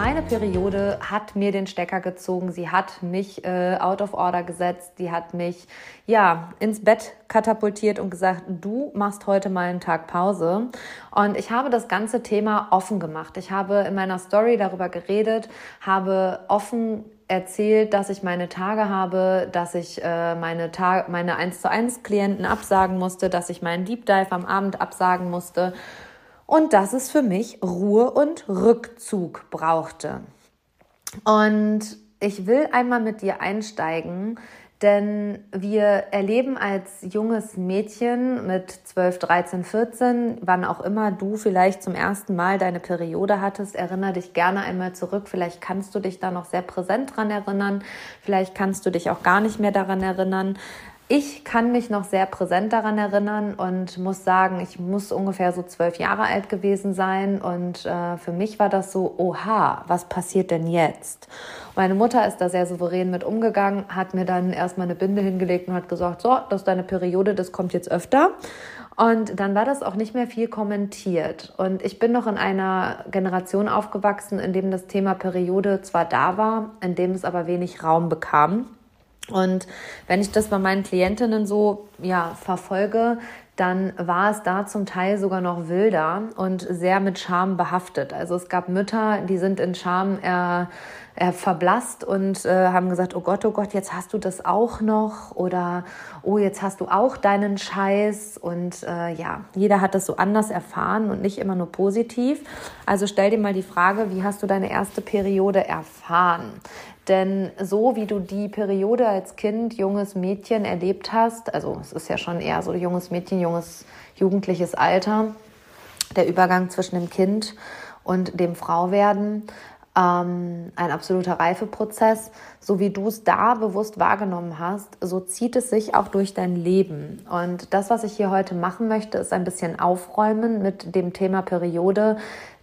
meine Periode hat mir den Stecker gezogen. Sie hat mich äh, out of order gesetzt. Die hat mich ja ins Bett katapultiert und gesagt, du machst heute mal einen Tag Pause. Und ich habe das ganze Thema offen gemacht. Ich habe in meiner Story darüber geredet, habe offen erzählt, dass ich meine Tage habe, dass ich äh, meine, Tag meine 1 zu 1 Klienten absagen musste, dass ich meinen Deep Dive am Abend absagen musste und dass es für mich Ruhe und Rückzug brauchte. Und ich will einmal mit dir einsteigen, denn wir erleben als junges Mädchen mit 12, 13, 14, wann auch immer du vielleicht zum ersten Mal deine Periode hattest, erinnere dich gerne einmal zurück. Vielleicht kannst du dich da noch sehr präsent dran erinnern. Vielleicht kannst du dich auch gar nicht mehr daran erinnern. Ich kann mich noch sehr präsent daran erinnern und muss sagen, ich muss ungefähr so zwölf Jahre alt gewesen sein. Und äh, für mich war das so, oha, was passiert denn jetzt? Meine Mutter ist da sehr souverän mit umgegangen, hat mir dann erstmal eine Binde hingelegt und hat gesagt, so, das ist deine Periode, das kommt jetzt öfter. Und dann war das auch nicht mehr viel kommentiert. Und ich bin noch in einer Generation aufgewachsen, in dem das Thema Periode zwar da war, in dem es aber wenig Raum bekam. Und wenn ich das bei meinen Klientinnen so ja, verfolge, dann war es da zum Teil sogar noch wilder und sehr mit Scham behaftet. Also es gab Mütter, die sind in Scham er, er verblasst und äh, haben gesagt, oh Gott, oh Gott, jetzt hast du das auch noch oder oh, jetzt hast du auch deinen Scheiß und äh, ja, jeder hat das so anders erfahren und nicht immer nur positiv. Also stell dir mal die Frage, wie hast du deine erste Periode erfahren? Denn so wie du die Periode als Kind, junges Mädchen erlebt hast, also es ist ja schon eher so junges Mädchen, junges, jugendliches Alter, der Übergang zwischen dem Kind und dem Frauwerden, ähm, ein absoluter Reifeprozess. So wie du es da bewusst wahrgenommen hast, so zieht es sich auch durch dein Leben. Und das, was ich hier heute machen möchte, ist ein bisschen aufräumen mit dem Thema Periode,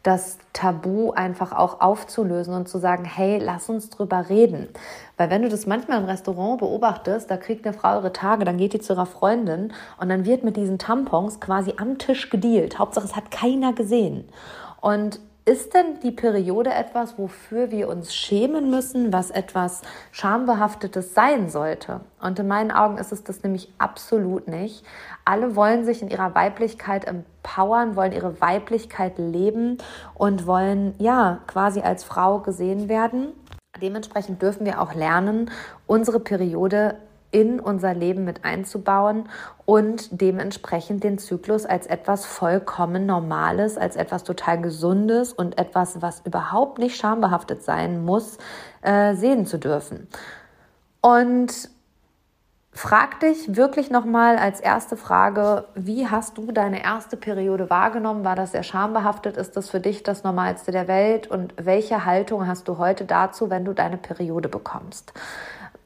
das Tabu einfach auch aufzulösen und zu sagen, hey, lass uns drüber reden. Weil wenn du das manchmal im Restaurant beobachtest, da kriegt eine Frau ihre Tage, dann geht die zu ihrer Freundin und dann wird mit diesen Tampons quasi am Tisch gedealt. Hauptsache, es hat keiner gesehen. Und ist denn die Periode etwas, wofür wir uns schämen müssen, was etwas Schambehaftetes sein sollte? Und in meinen Augen ist es das nämlich absolut nicht. Alle wollen sich in ihrer Weiblichkeit empowern, wollen ihre Weiblichkeit leben und wollen ja quasi als Frau gesehen werden. Dementsprechend dürfen wir auch lernen, unsere Periode in unser Leben mit einzubauen und dementsprechend den Zyklus als etwas vollkommen Normales, als etwas total Gesundes und etwas, was überhaupt nicht schambehaftet sein muss, äh, sehen zu dürfen. Und frag dich wirklich nochmal als erste Frage, wie hast du deine erste Periode wahrgenommen? War das sehr schambehaftet? Ist das für dich das Normalste der Welt? Und welche Haltung hast du heute dazu, wenn du deine Periode bekommst?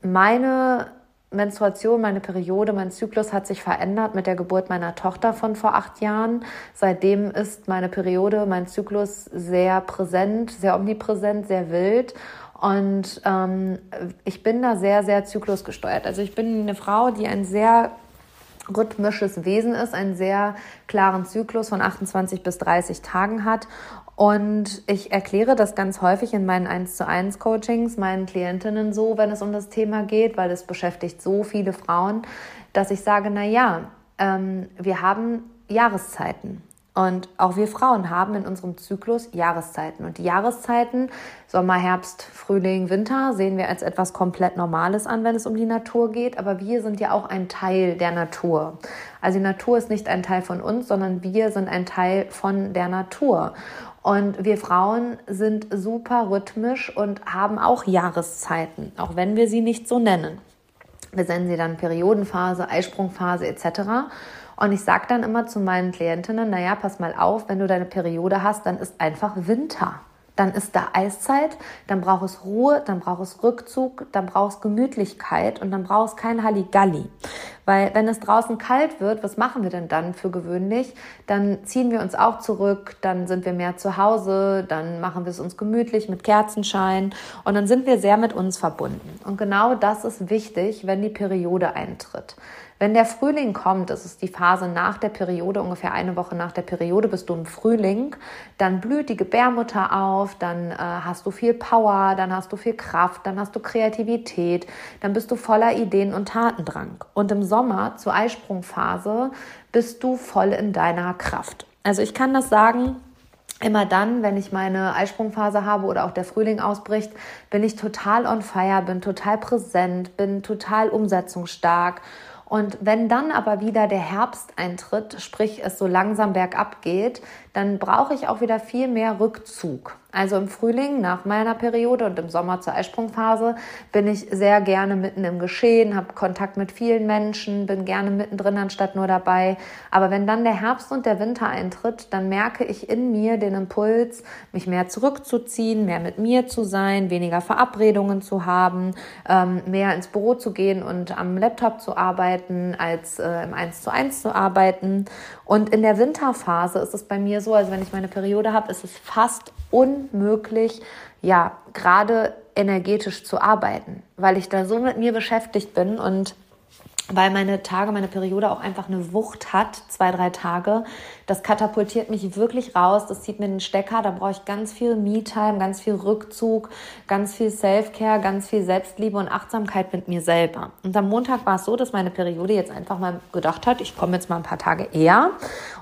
Meine Menstruation, meine Periode, mein Zyklus hat sich verändert mit der Geburt meiner Tochter von vor acht Jahren. Seitdem ist meine Periode, mein Zyklus sehr präsent, sehr omnipräsent, sehr wild. Und ähm, ich bin da sehr, sehr zyklusgesteuert. Also ich bin eine Frau, die ein sehr rhythmisches Wesen ist, einen sehr klaren Zyklus von 28 bis 30 Tagen hat und ich erkläre das ganz häufig in meinen 1 zu 1 Coachings meinen Klientinnen so, wenn es um das Thema geht, weil es beschäftigt so viele Frauen, dass ich sage, na ja, ähm, wir haben Jahreszeiten. Und auch wir Frauen haben in unserem Zyklus Jahreszeiten. Und die Jahreszeiten, Sommer, Herbst, Frühling, Winter, sehen wir als etwas komplett Normales an, wenn es um die Natur geht. Aber wir sind ja auch ein Teil der Natur. Also die Natur ist nicht ein Teil von uns, sondern wir sind ein Teil von der Natur. Und wir Frauen sind super rhythmisch und haben auch Jahreszeiten, auch wenn wir sie nicht so nennen. Wir nennen sie dann Periodenphase, Eisprungphase etc. Und ich sage dann immer zu meinen Klientinnen, naja, pass mal auf, wenn du deine Periode hast, dann ist einfach Winter. Dann ist da Eiszeit, dann braucht es Ruhe, dann braucht es Rückzug, dann braucht es Gemütlichkeit und dann braucht es kein Halligalli. Weil wenn es draußen kalt wird, was machen wir denn dann für gewöhnlich? Dann ziehen wir uns auch zurück, dann sind wir mehr zu Hause, dann machen wir es uns gemütlich mit Kerzenschein und dann sind wir sehr mit uns verbunden. Und genau das ist wichtig, wenn die Periode eintritt. Wenn der Frühling kommt, das ist die Phase nach der Periode, ungefähr eine Woche nach der Periode bist du im Frühling, dann blüht die Gebärmutter auf, dann äh, hast du viel Power, dann hast du viel Kraft, dann hast du Kreativität, dann bist du voller Ideen und Tatendrang. Und im Sommer zur Eisprungphase bist du voll in deiner Kraft. Also ich kann das sagen, Immer dann, wenn ich meine Eisprungphase habe oder auch der Frühling ausbricht, bin ich total on fire, bin total präsent, bin total umsetzungsstark und wenn dann aber wieder der Herbst eintritt, sprich es so langsam bergab geht, dann brauche ich auch wieder viel mehr Rückzug. Also im Frühling nach meiner Periode und im Sommer zur Eisprungphase bin ich sehr gerne mitten im Geschehen, habe Kontakt mit vielen Menschen, bin gerne mittendrin anstatt nur dabei. Aber wenn dann der Herbst und der Winter eintritt, dann merke ich in mir den Impuls, mich mehr zurückzuziehen, mehr mit mir zu sein, weniger Verabredungen zu haben, ähm, mehr ins Büro zu gehen und am Laptop zu arbeiten, als äh, im Eins zu eins zu arbeiten. Und in der Winterphase ist es bei mir so, also wenn ich meine Periode habe, ist es fast unmöglich, ja, gerade energetisch zu arbeiten, weil ich da so mit mir beschäftigt bin und weil meine Tage, meine Periode auch einfach eine Wucht hat, zwei, drei Tage. Das katapultiert mich wirklich raus, das zieht mir den Stecker, da brauche ich ganz viel Me-Time, ganz viel Rückzug, ganz viel Self-Care, ganz viel Selbstliebe und Achtsamkeit mit mir selber. Und am Montag war es so, dass meine Periode jetzt einfach mal gedacht hat, ich komme jetzt mal ein paar Tage eher.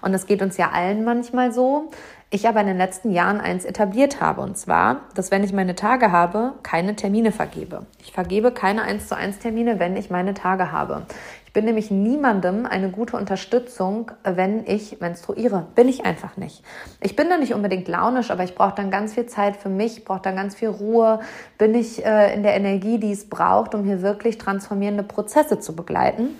Und das geht uns ja allen manchmal so ich aber in den letzten Jahren eins etabliert habe, und zwar, dass wenn ich meine Tage habe, keine Termine vergebe. Ich vergebe keine 1 zu 1 Termine, wenn ich meine Tage habe. Ich bin nämlich niemandem eine gute Unterstützung, wenn ich menstruiere. Bin ich einfach nicht. Ich bin da nicht unbedingt launisch, aber ich brauche dann ganz viel Zeit für mich, brauche dann ganz viel Ruhe, bin ich äh, in der Energie, die es braucht, um hier wirklich transformierende Prozesse zu begleiten.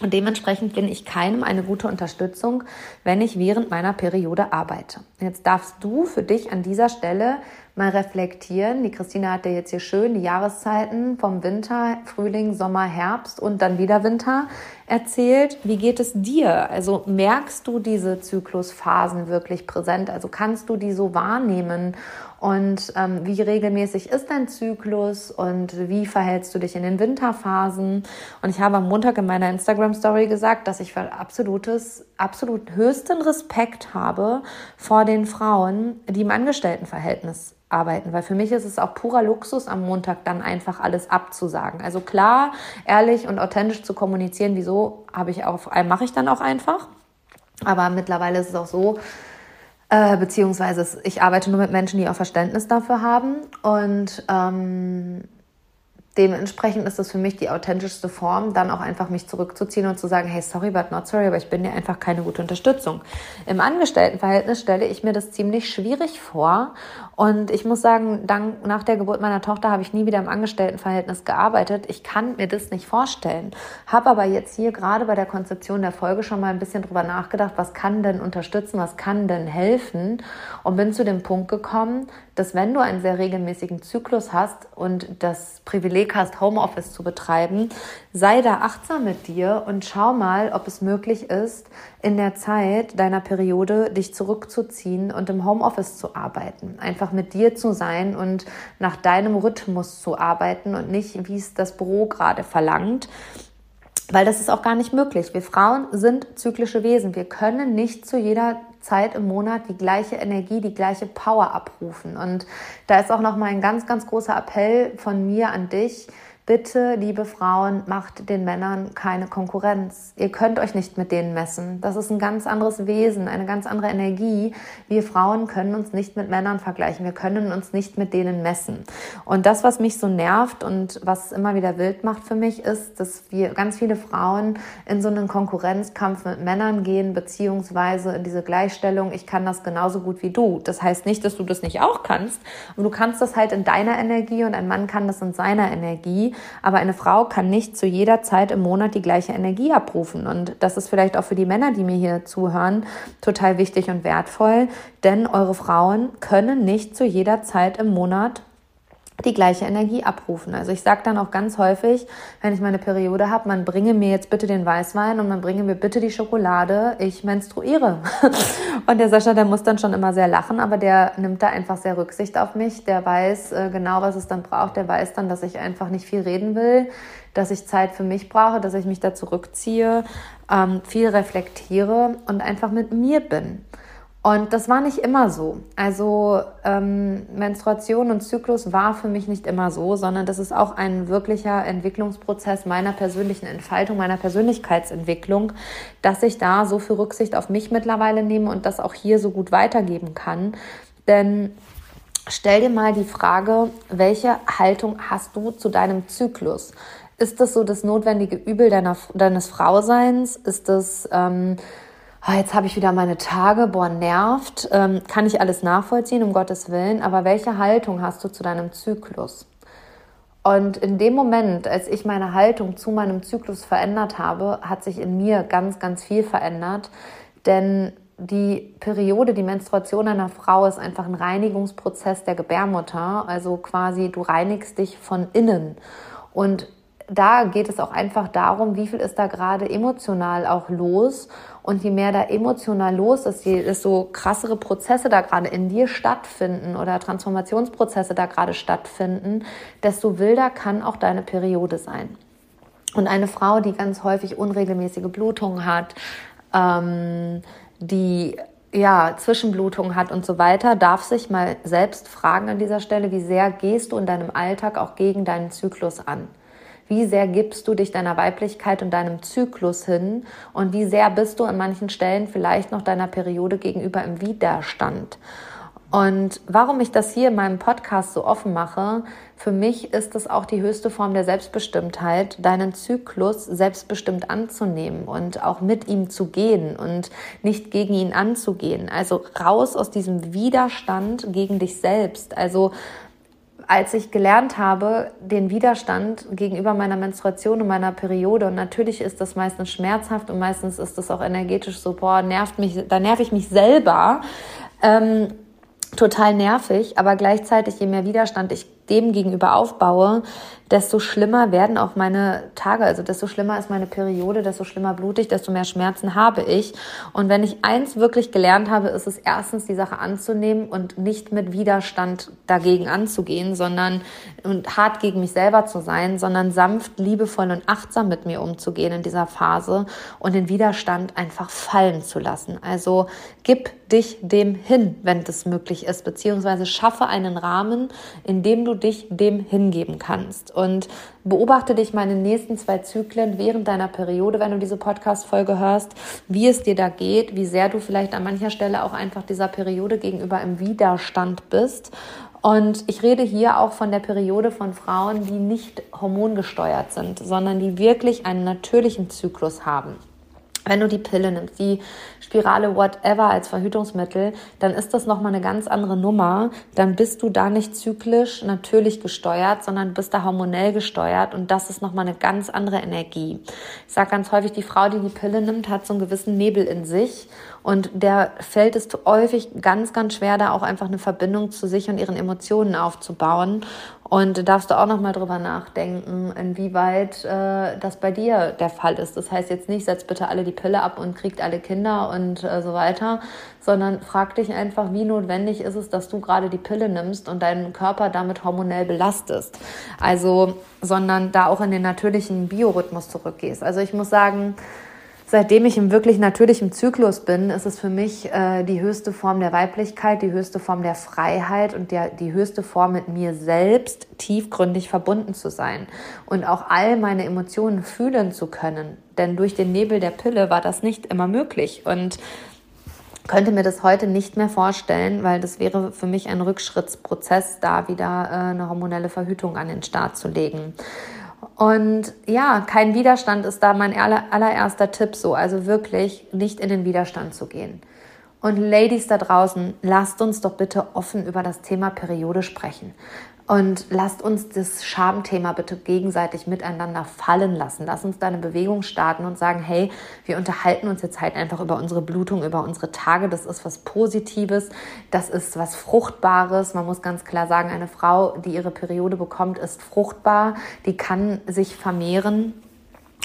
Und dementsprechend bin ich keinem eine gute Unterstützung, wenn ich während meiner Periode arbeite. Jetzt darfst du für dich an dieser Stelle mal reflektieren. Die Christina hat dir jetzt hier schön die Jahreszeiten vom Winter, Frühling, Sommer, Herbst und dann wieder Winter erzählt. Wie geht es dir? Also merkst du diese Zyklusphasen wirklich präsent? Also kannst du die so wahrnehmen? Und ähm, wie regelmäßig ist dein Zyklus und wie verhältst du dich in den Winterphasen? Und ich habe am Montag in meiner Instagram-Story gesagt, dass ich für absolutes, absolut höchsten Respekt habe vor den Frauen, die im Angestelltenverhältnis arbeiten, weil für mich ist es auch purer Luxus, am Montag dann einfach alles abzusagen. Also klar, ehrlich und authentisch zu kommunizieren, wieso habe ich auch, mache ich dann auch einfach. Aber mittlerweile ist es auch so, äh, beziehungsweise ich arbeite nur mit Menschen, die auch Verständnis dafür haben. Und ähm, dementsprechend ist das für mich die authentischste Form, dann auch einfach mich zurückzuziehen und zu sagen, hey, sorry, but not sorry, aber ich bin dir einfach keine gute Unterstützung. Im Angestelltenverhältnis stelle ich mir das ziemlich schwierig vor. Und ich muss sagen, dann, nach der Geburt meiner Tochter habe ich nie wieder im Angestelltenverhältnis gearbeitet. Ich kann mir das nicht vorstellen. Habe aber jetzt hier gerade bei der Konzeption der Folge schon mal ein bisschen drüber nachgedacht, was kann denn unterstützen, was kann denn helfen? Und bin zu dem Punkt gekommen, dass wenn du einen sehr regelmäßigen Zyklus hast und das Privileg hast, Homeoffice zu betreiben, sei da achtsam mit dir und schau mal, ob es möglich ist, in der Zeit deiner Periode dich zurückzuziehen und im Homeoffice zu arbeiten. Einfach mit dir zu sein und nach deinem Rhythmus zu arbeiten und nicht, wie es das Büro gerade verlangt. Weil das ist auch gar nicht möglich. Wir Frauen sind zyklische Wesen. Wir können nicht zu jeder Zeit im Monat die gleiche Energie, die gleiche Power abrufen. Und da ist auch noch mal ein ganz, ganz großer Appell von mir an dich Bitte, liebe Frauen, macht den Männern keine Konkurrenz. Ihr könnt euch nicht mit denen messen. Das ist ein ganz anderes Wesen, eine ganz andere Energie. Wir Frauen können uns nicht mit Männern vergleichen. Wir können uns nicht mit denen messen. Und das, was mich so nervt und was immer wieder wild macht für mich, ist, dass wir ganz viele Frauen in so einen Konkurrenzkampf mit Männern gehen, beziehungsweise in diese Gleichstellung. Ich kann das genauso gut wie du. Das heißt nicht, dass du das nicht auch kannst. Und du kannst das halt in deiner Energie und ein Mann kann das in seiner Energie. Aber eine Frau kann nicht zu jeder Zeit im Monat die gleiche Energie abrufen. Und das ist vielleicht auch für die Männer, die mir hier zuhören, total wichtig und wertvoll. Denn eure Frauen können nicht zu jeder Zeit im Monat die gleiche Energie abrufen. Also ich sage dann auch ganz häufig, wenn ich meine Periode habe, man bringe mir jetzt bitte den Weißwein und man bringe mir bitte die Schokolade, ich menstruiere. und der Sascha, der muss dann schon immer sehr lachen, aber der nimmt da einfach sehr Rücksicht auf mich, der weiß äh, genau, was es dann braucht, der weiß dann, dass ich einfach nicht viel reden will, dass ich Zeit für mich brauche, dass ich mich da zurückziehe, ähm, viel reflektiere und einfach mit mir bin. Und das war nicht immer so. Also ähm, Menstruation und Zyklus war für mich nicht immer so, sondern das ist auch ein wirklicher Entwicklungsprozess meiner persönlichen Entfaltung, meiner Persönlichkeitsentwicklung, dass ich da so viel Rücksicht auf mich mittlerweile nehme und das auch hier so gut weitergeben kann. Denn stell dir mal die Frage, welche Haltung hast du zu deinem Zyklus? Ist das so das notwendige Übel deiner, deines Frauseins? Ist das... Ähm, oh, jetzt habe ich wieder meine Tage, boah, nervt, ähm, kann ich alles nachvollziehen, um Gottes Willen, aber welche Haltung hast du zu deinem Zyklus? Und in dem Moment, als ich meine Haltung zu meinem Zyklus verändert habe, hat sich in mir ganz, ganz viel verändert. Denn die Periode, die Menstruation einer Frau ist einfach ein Reinigungsprozess der Gebärmutter. Also quasi du reinigst dich von innen. Und da geht es auch einfach darum, wie viel ist da gerade emotional auch los. Und je mehr da emotional los ist, je desto krassere Prozesse da gerade in dir stattfinden oder Transformationsprozesse da gerade stattfinden, desto wilder kann auch deine Periode sein. Und eine Frau, die ganz häufig unregelmäßige Blutungen hat, ähm, die ja, Zwischenblutung hat und so weiter, darf sich mal selbst fragen an dieser Stelle, wie sehr gehst du in deinem Alltag auch gegen deinen Zyklus an? Wie sehr gibst du dich deiner Weiblichkeit und deinem Zyklus hin? Und wie sehr bist du an manchen Stellen vielleicht noch deiner Periode gegenüber im Widerstand? Und warum ich das hier in meinem Podcast so offen mache, für mich ist es auch die höchste Form der Selbstbestimmtheit, deinen Zyklus selbstbestimmt anzunehmen und auch mit ihm zu gehen und nicht gegen ihn anzugehen. Also raus aus diesem Widerstand gegen dich selbst. Also als ich gelernt habe, den Widerstand gegenüber meiner Menstruation und meiner Periode, und natürlich ist das meistens schmerzhaft und meistens ist das auch energetisch so, boah, nervt mich, da nerv ich mich selber, ähm, total nervig, aber gleichzeitig, je mehr Widerstand ich dem gegenüber aufbaue, desto schlimmer werden auch meine Tage, also desto schlimmer ist meine Periode, desto schlimmer blutig, desto mehr Schmerzen habe ich. Und wenn ich eins wirklich gelernt habe, ist es erstens, die Sache anzunehmen und nicht mit Widerstand dagegen anzugehen, sondern und hart gegen mich selber zu sein, sondern sanft, liebevoll und achtsam mit mir umzugehen in dieser Phase und den Widerstand einfach fallen zu lassen. Also gib dich dem hin, wenn das möglich ist, beziehungsweise schaffe einen Rahmen, in dem du dich dem hingeben kannst. Und beobachte dich meine nächsten zwei Zyklen während deiner Periode, wenn du diese Podcast-Folge hörst, wie es dir da geht, wie sehr du vielleicht an mancher Stelle auch einfach dieser Periode gegenüber im Widerstand bist. Und ich rede hier auch von der Periode von Frauen, die nicht hormongesteuert sind, sondern die wirklich einen natürlichen Zyklus haben. Wenn du die Pille nimmst, die Spirale, whatever als Verhütungsmittel, dann ist das nochmal eine ganz andere Nummer. Dann bist du da nicht zyklisch natürlich gesteuert, sondern bist da hormonell gesteuert und das ist nochmal eine ganz andere Energie. Ich sage ganz häufig, die Frau, die die Pille nimmt, hat so einen gewissen Nebel in sich und der fällt es häufig ganz, ganz schwer, da auch einfach eine Verbindung zu sich und ihren Emotionen aufzubauen. Und da darfst du auch noch mal drüber nachdenken, inwieweit äh, das bei dir der Fall ist. Das heißt jetzt nicht, setz bitte alle die Pille ab und kriegt alle Kinder und äh, so weiter, sondern frag dich einfach, wie notwendig ist es, dass du gerade die Pille nimmst und deinen Körper damit hormonell belastest. Also, sondern da auch in den natürlichen Biorhythmus zurückgehst. Also ich muss sagen, seitdem ich im wirklich natürlichen Zyklus bin, ist es für mich äh, die höchste Form der Weiblichkeit, die höchste Form der Freiheit und der, die höchste Form mit mir selbst tiefgründig verbunden zu sein und auch all meine Emotionen fühlen zu können. Denn durch den Nebel der Pille war das nicht immer möglich und könnte mir das heute nicht mehr vorstellen, weil das wäre für mich ein Rückschrittsprozess, da wieder äh, eine hormonelle Verhütung an den Start zu legen. Und ja, kein Widerstand ist da mein allererster Tipp so. Also wirklich nicht in den Widerstand zu gehen. Und Ladies da draußen, lasst uns doch bitte offen über das Thema Periode sprechen. Und lasst uns das Schamthema bitte gegenseitig miteinander fallen lassen. Lass uns da eine Bewegung starten und sagen, hey, wir unterhalten uns jetzt halt einfach über unsere Blutung, über unsere Tage. Das ist was Positives, das ist was Fruchtbares. Man muss ganz klar sagen, eine Frau, die ihre Periode bekommt, ist fruchtbar. Die kann sich vermehren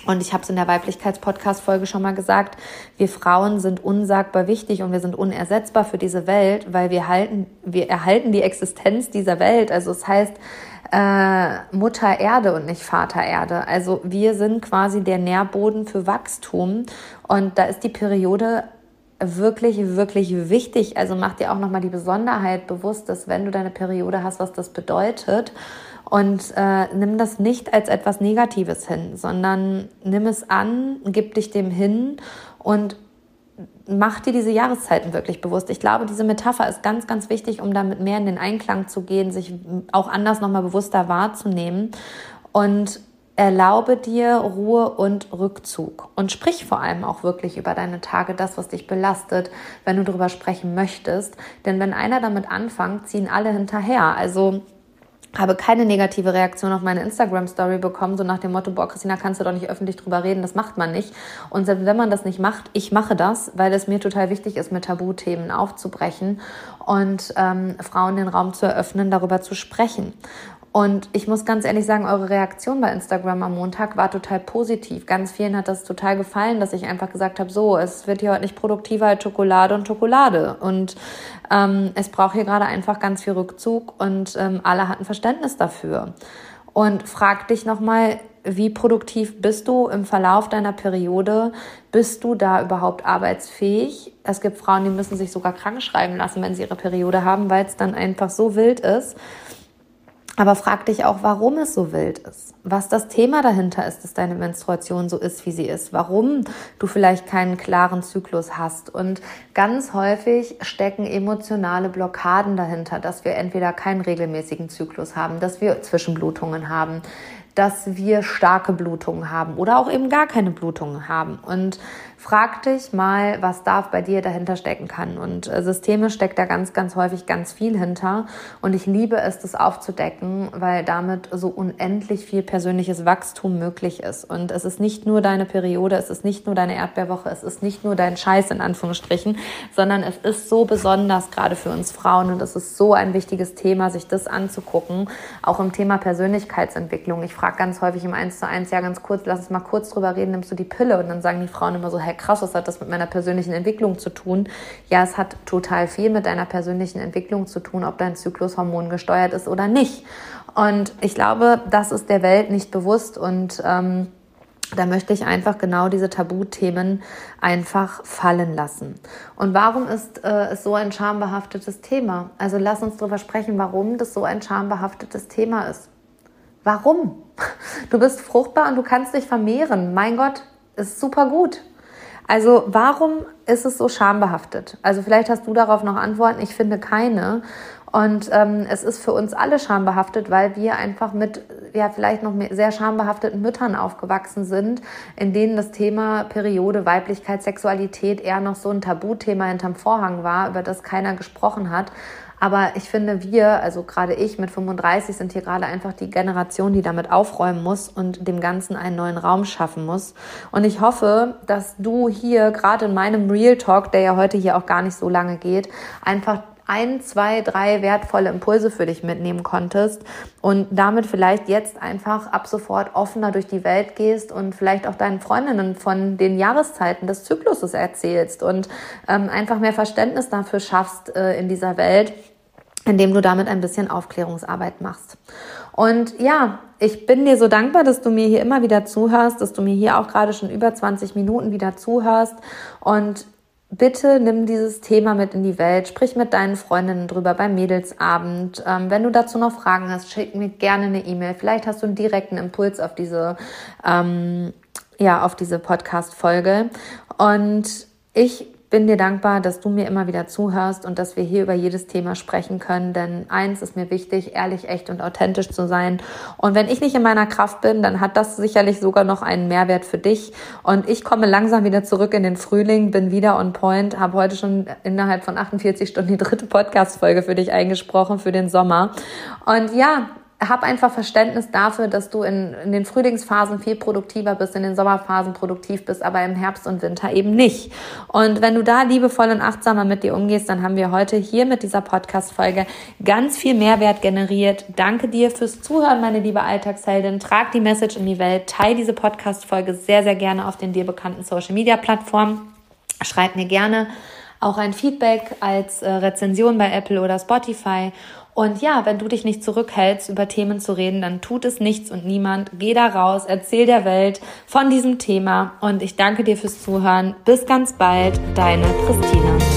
und ich habe es in der Weiblichkeitspodcast-Folge schon mal gesagt, wir Frauen sind unsagbar wichtig und wir sind unersetzbar für diese Welt, weil wir halten, wir erhalten die Existenz dieser Welt. Also es heißt äh, Mutter Erde und nicht Vater Erde. Also wir sind quasi der Nährboden für Wachstum und da ist die Periode wirklich, wirklich wichtig. Also mach dir auch nochmal die Besonderheit bewusst, dass wenn du deine Periode hast, was das bedeutet und äh, nimm das nicht als etwas Negatives hin, sondern nimm es an, gib dich dem hin und mach dir diese Jahreszeiten wirklich bewusst. Ich glaube, diese Metapher ist ganz, ganz wichtig, um damit mehr in den Einklang zu gehen, sich auch anders nochmal bewusster wahrzunehmen und erlaube dir Ruhe und Rückzug und sprich vor allem auch wirklich über deine Tage, das, was dich belastet, wenn du darüber sprechen möchtest. Denn wenn einer damit anfängt, ziehen alle hinterher. Also habe keine negative Reaktion auf meine Instagram-Story bekommen, so nach dem Motto, boah, Christina, kannst du doch nicht öffentlich drüber reden, das macht man nicht. Und selbst wenn man das nicht macht, ich mache das, weil es mir total wichtig ist, mit Tabuthemen aufzubrechen und ähm, Frauen den Raum zu eröffnen, darüber zu sprechen. Und ich muss ganz ehrlich sagen, eure Reaktion bei Instagram am Montag war total positiv. Ganz vielen hat das total gefallen, dass ich einfach gesagt habe, so, es wird hier heute nicht produktiver als Schokolade und Schokolade. Und ähm, es braucht hier gerade einfach ganz viel Rückzug und ähm, alle hatten Verständnis dafür. Und frag dich nochmal, wie produktiv bist du im Verlauf deiner Periode? Bist du da überhaupt arbeitsfähig? Es gibt Frauen, die müssen sich sogar krank schreiben lassen, wenn sie ihre Periode haben, weil es dann einfach so wild ist. Aber frag dich auch, warum es so wild ist. Was das Thema dahinter ist, dass deine Menstruation so ist, wie sie ist. Warum du vielleicht keinen klaren Zyklus hast. Und ganz häufig stecken emotionale Blockaden dahinter, dass wir entweder keinen regelmäßigen Zyklus haben, dass wir Zwischenblutungen haben, dass wir starke Blutungen haben oder auch eben gar keine Blutungen haben. Und frag dich mal, was da bei dir dahinter stecken kann. Und äh, systemisch steckt da ganz, ganz häufig ganz viel hinter. Und ich liebe es, das aufzudecken, weil damit so unendlich viel persönliches Wachstum möglich ist. Und es ist nicht nur deine Periode, es ist nicht nur deine Erdbeerwoche, es ist nicht nur dein Scheiß in Anführungsstrichen, sondern es ist so besonders gerade für uns Frauen und es ist so ein wichtiges Thema, sich das anzugucken. Auch im Thema Persönlichkeitsentwicklung. Ich frage ganz häufig im 1 zu 1, ja ganz kurz, lass uns mal kurz drüber reden, nimmst du die Pille? Und dann sagen die Frauen immer so, hey krass, was hat das mit meiner persönlichen Entwicklung zu tun? Ja, es hat total viel mit deiner persönlichen Entwicklung zu tun, ob dein Zyklushormon gesteuert ist oder nicht. Und ich glaube, das ist der Welt nicht bewusst und ähm, da möchte ich einfach genau diese Tabuthemen einfach fallen lassen. Und warum ist äh, es so ein schambehaftetes Thema? Also lass uns darüber sprechen, warum das so ein schambehaftetes Thema ist. Warum? Du bist fruchtbar und du kannst dich vermehren. Mein Gott, ist super gut. Also warum ist es so schambehaftet? Also vielleicht hast du darauf noch Antworten. Ich finde keine. Und ähm, es ist für uns alle schambehaftet, weil wir einfach mit ja vielleicht noch sehr schambehafteten Müttern aufgewachsen sind, in denen das Thema Periode, Weiblichkeit, Sexualität eher noch so ein Tabuthema hinterm Vorhang war, über das keiner gesprochen hat. Aber ich finde, wir, also gerade ich mit 35, sind hier gerade einfach die Generation, die damit aufräumen muss und dem Ganzen einen neuen Raum schaffen muss. Und ich hoffe, dass du hier gerade in meinem Real Talk, der ja heute hier auch gar nicht so lange geht, einfach ein, zwei, drei wertvolle Impulse für dich mitnehmen konntest und damit vielleicht jetzt einfach ab sofort offener durch die Welt gehst und vielleicht auch deinen Freundinnen von den Jahreszeiten des Zykluses erzählst und ähm, einfach mehr Verständnis dafür schaffst äh, in dieser Welt indem du damit ein bisschen Aufklärungsarbeit machst. Und ja, ich bin dir so dankbar, dass du mir hier immer wieder zuhörst, dass du mir hier auch gerade schon über 20 Minuten wieder zuhörst und bitte nimm dieses Thema mit in die Welt, sprich mit deinen Freundinnen drüber beim Mädelsabend. Ähm, wenn du dazu noch Fragen hast, schick mir gerne eine E-Mail. Vielleicht hast du einen direkten Impuls auf diese, ähm, ja, auf diese Podcast-Folge. Und ich bin dir dankbar, dass du mir immer wieder zuhörst und dass wir hier über jedes Thema sprechen können. Denn eins ist mir wichtig, ehrlich, echt und authentisch zu sein. Und wenn ich nicht in meiner Kraft bin, dann hat das sicherlich sogar noch einen Mehrwert für dich. Und ich komme langsam wieder zurück in den Frühling, bin wieder on point, habe heute schon innerhalb von 48 Stunden die dritte Podcast-Folge für dich eingesprochen für den Sommer. Und ja, hab einfach Verständnis dafür, dass du in, in den Frühlingsphasen viel produktiver bist, in den Sommerphasen produktiv bist, aber im Herbst und Winter eben nicht. Und wenn du da liebevoll und achtsamer mit dir umgehst, dann haben wir heute hier mit dieser Podcast-Folge ganz viel Mehrwert generiert. Danke dir fürs Zuhören, meine liebe Alltagsheldin. Trag die Message in die Welt. Teil diese Podcast-Folge sehr, sehr gerne auf den dir bekannten Social-Media-Plattformen. Schreib mir gerne auch ein Feedback als äh, Rezension bei Apple oder Spotify und ja, wenn du dich nicht zurückhältst, über Themen zu reden, dann tut es nichts und niemand. Geh da raus, erzähl der Welt von diesem Thema und ich danke dir fürs Zuhören. Bis ganz bald, deine Christina.